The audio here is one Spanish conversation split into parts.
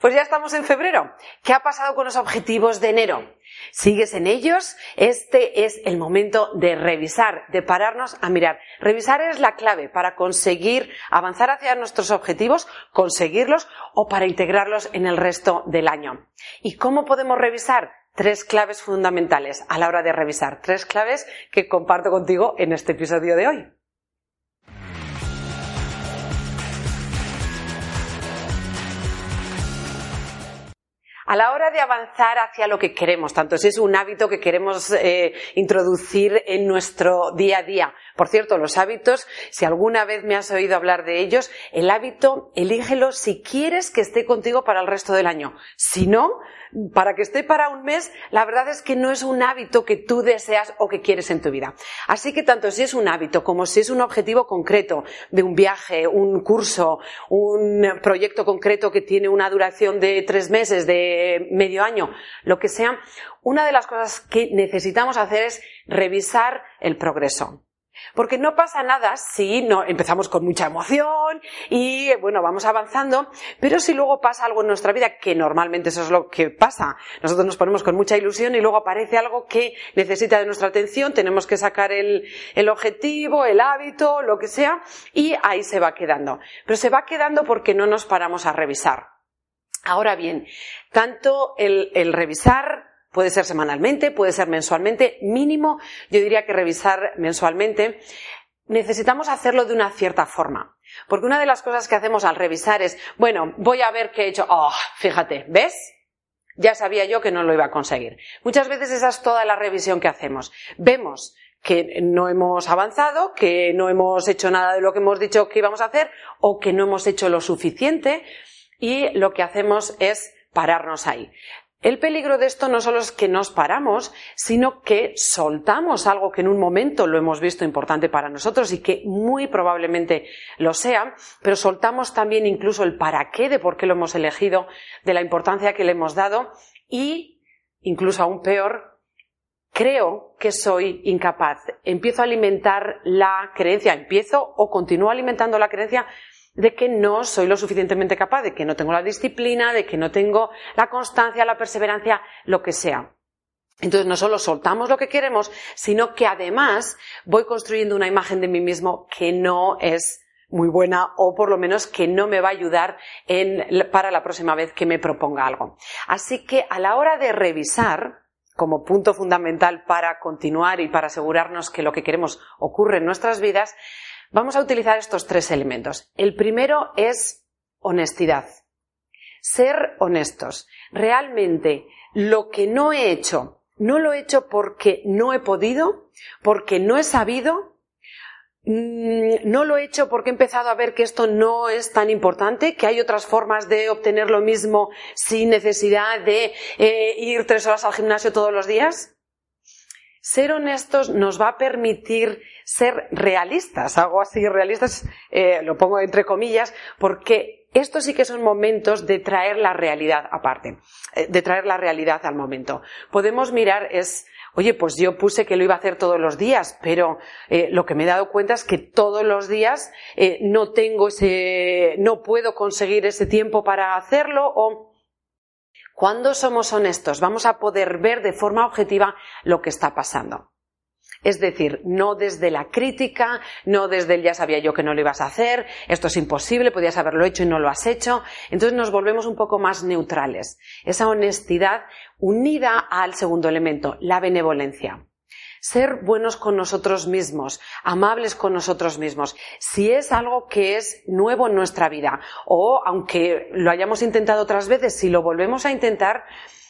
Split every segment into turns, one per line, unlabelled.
Pues ya estamos en febrero. ¿Qué ha pasado con los objetivos de enero? ¿Sigues en ellos? Este es el momento de revisar, de pararnos a mirar. Revisar es la clave para conseguir avanzar hacia nuestros objetivos, conseguirlos o para integrarlos en el resto del año. ¿Y cómo podemos revisar? Tres claves fundamentales a la hora de revisar. Tres claves que comparto contigo en este episodio de hoy. A la hora de avanzar hacia lo que queremos, tanto si es un hábito que queremos eh, introducir en nuestro día a día. Por cierto, los hábitos, si alguna vez me has oído hablar de ellos, el hábito, elígelo si quieres que esté contigo para el resto del año. Si no, para que esté para un mes, la verdad es que no es un hábito que tú deseas o que quieres en tu vida. Así que tanto si es un hábito como si es un objetivo concreto de un viaje, un curso, un proyecto concreto que tiene una duración de tres meses, de medio año, lo que sea, una de las cosas que necesitamos hacer es revisar el progreso. Porque no pasa nada si no empezamos con mucha emoción y bueno, vamos avanzando, pero si luego pasa algo en nuestra vida, que normalmente eso es lo que pasa, nosotros nos ponemos con mucha ilusión y luego aparece algo que necesita de nuestra atención, tenemos que sacar el, el objetivo, el hábito, lo que sea, y ahí se va quedando. Pero se va quedando porque no nos paramos a revisar. Ahora bien, tanto el, el revisar Puede ser semanalmente, puede ser mensualmente, mínimo, yo diría que revisar mensualmente. Necesitamos hacerlo de una cierta forma. Porque una de las cosas que hacemos al revisar es, bueno, voy a ver qué he hecho. Oh, fíjate, ¿ves? Ya sabía yo que no lo iba a conseguir. Muchas veces esa es toda la revisión que hacemos. Vemos que no hemos avanzado, que no hemos hecho nada de lo que hemos dicho que íbamos a hacer o que no hemos hecho lo suficiente y lo que hacemos es pararnos ahí. El peligro de esto no solo es que nos paramos, sino que soltamos algo que en un momento lo hemos visto importante para nosotros y que muy probablemente lo sea, pero soltamos también incluso el para qué de por qué lo hemos elegido, de la importancia que le hemos dado y, incluso aún peor, creo que soy incapaz. Empiezo a alimentar la creencia, empiezo o continúo alimentando la creencia de que no soy lo suficientemente capaz, de que no tengo la disciplina, de que no tengo la constancia, la perseverancia, lo que sea. Entonces no solo soltamos lo que queremos, sino que además voy construyendo una imagen de mí mismo que no es muy buena o por lo menos que no me va a ayudar para la próxima vez que me proponga algo. Así que a la hora de revisar, como punto fundamental para continuar y para asegurarnos que lo que queremos ocurre en nuestras vidas, Vamos a utilizar estos tres elementos. El primero es honestidad. Ser honestos. Realmente lo que no he hecho, no lo he hecho porque no he podido, porque no he sabido, mm, no lo he hecho porque he empezado a ver que esto no es tan importante, que hay otras formas de obtener lo mismo sin necesidad de eh, ir tres horas al gimnasio todos los días. Ser honestos nos va a permitir ser realistas, algo así realistas, eh, lo pongo entre comillas, porque estos sí que son momentos de traer la realidad aparte, eh, de traer la realidad al momento. Podemos mirar es, oye, pues yo puse que lo iba a hacer todos los días, pero eh, lo que me he dado cuenta es que todos los días no tengo ese, no puedo conseguir ese tiempo para hacerlo o cuando somos honestos, vamos a poder ver de forma objetiva lo que está pasando. Es decir, no desde la crítica, no desde el ya sabía yo que no lo ibas a hacer, esto es imposible, podías haberlo hecho y no lo has hecho. Entonces nos volvemos un poco más neutrales. Esa honestidad unida al segundo elemento, la benevolencia ser buenos con nosotros mismos, amables con nosotros mismos. Si es algo que es nuevo en nuestra vida o aunque lo hayamos intentado otras veces, si lo volvemos a intentar,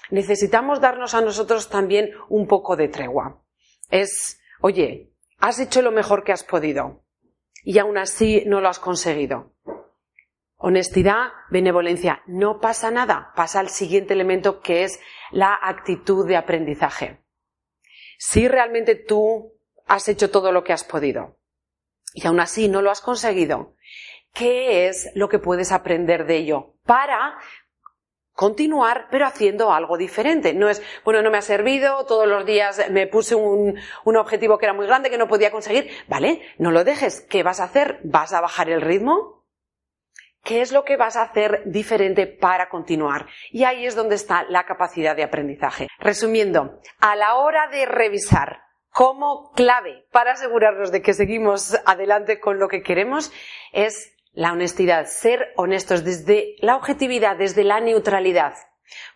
necesitamos darnos a nosotros también un poco de tregua. Es, oye, has hecho lo mejor que has podido y aún así no lo has conseguido. Honestidad, benevolencia. No pasa nada. Pasa al siguiente elemento que es la actitud de aprendizaje si realmente tú has hecho todo lo que has podido y aún así no lo has conseguido, ¿qué es lo que puedes aprender de ello para continuar, pero haciendo algo diferente. No es, bueno, no me ha servido, todos los días me puse un, un, objetivo que era muy grande, que no podía conseguir. Vale, no lo dejes. ¿Qué vas a hacer? ¿Vas a bajar el ritmo? ¿Qué es lo que vas a hacer diferente para continuar? Y ahí es donde está la capacidad de aprendizaje. Resumiendo, a la hora de revisar como clave para asegurarnos de que seguimos adelante con lo que queremos es la honestidad, ser honestos desde la objetividad, desde la neutralidad.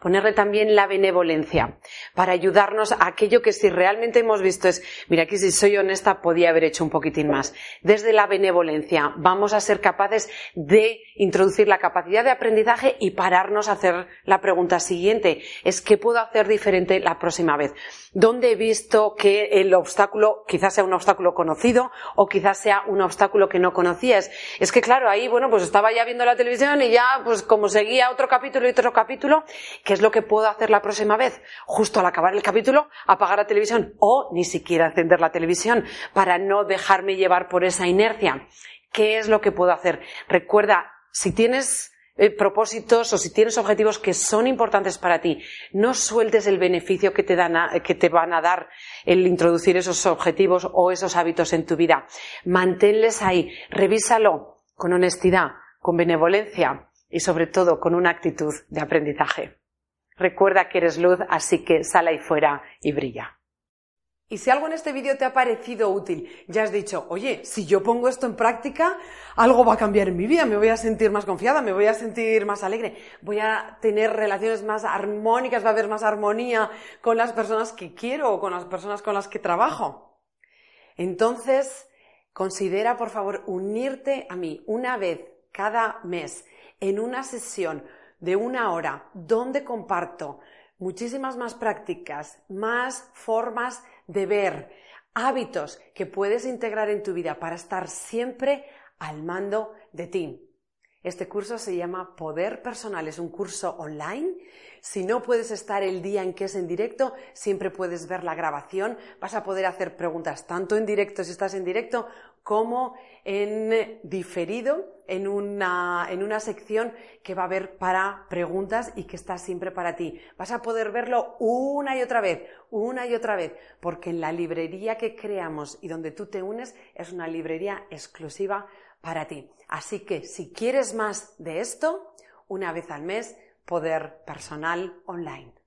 Ponerle también la benevolencia para ayudarnos a aquello que si realmente hemos visto es, mira, aquí si soy honesta podía haber hecho un poquitín más. Desde la benevolencia vamos a ser capaces de introducir la capacidad de aprendizaje y pararnos a hacer la pregunta siguiente. Es qué puedo hacer diferente la próxima vez. ¿Dónde he visto que el obstáculo quizás sea un obstáculo conocido o quizás sea un obstáculo que no conocías? Es que claro, ahí, bueno, pues estaba ya viendo la televisión y ya, pues como seguía otro capítulo y otro capítulo, ¿Qué es lo que puedo hacer la próxima vez? Justo al acabar el capítulo, apagar la televisión o ni siquiera encender la televisión para no dejarme llevar por esa inercia. ¿Qué es lo que puedo hacer? Recuerda, si tienes eh, propósitos o si tienes objetivos que son importantes para ti, no sueltes el beneficio que te, que te van a dar el introducir esos objetivos o esos hábitos en tu vida. Manténles ahí, revísalo con honestidad, con benevolencia y sobre todo con una actitud de aprendizaje. Recuerda que eres luz, así que sal ahí fuera y brilla. Y si algo en este vídeo te ha parecido útil, ya has dicho, oye, si yo pongo esto en práctica, algo va a cambiar en mi vida, me voy a sentir más confiada, me voy a sentir más alegre, voy a tener relaciones más armónicas, va a haber más armonía con las personas que quiero o con las personas con las que trabajo. Entonces, considera, por favor, unirte a mí una vez cada mes en una sesión de una hora donde comparto muchísimas más prácticas, más formas de ver, hábitos que puedes integrar en tu vida para estar siempre al mando de ti. Este curso se llama Poder Personal, es un curso online. Si no puedes estar el día en que es en directo, siempre puedes ver la grabación. Vas a poder hacer preguntas tanto en directo si estás en directo como en diferido en una, en una sección que va a haber para preguntas y que está siempre para ti. Vas a poder verlo una y otra vez, una y otra vez, porque en la librería que creamos y donde tú te unes es una librería exclusiva para ti. Así que si quieres más de esto, una vez al mes, poder personal online.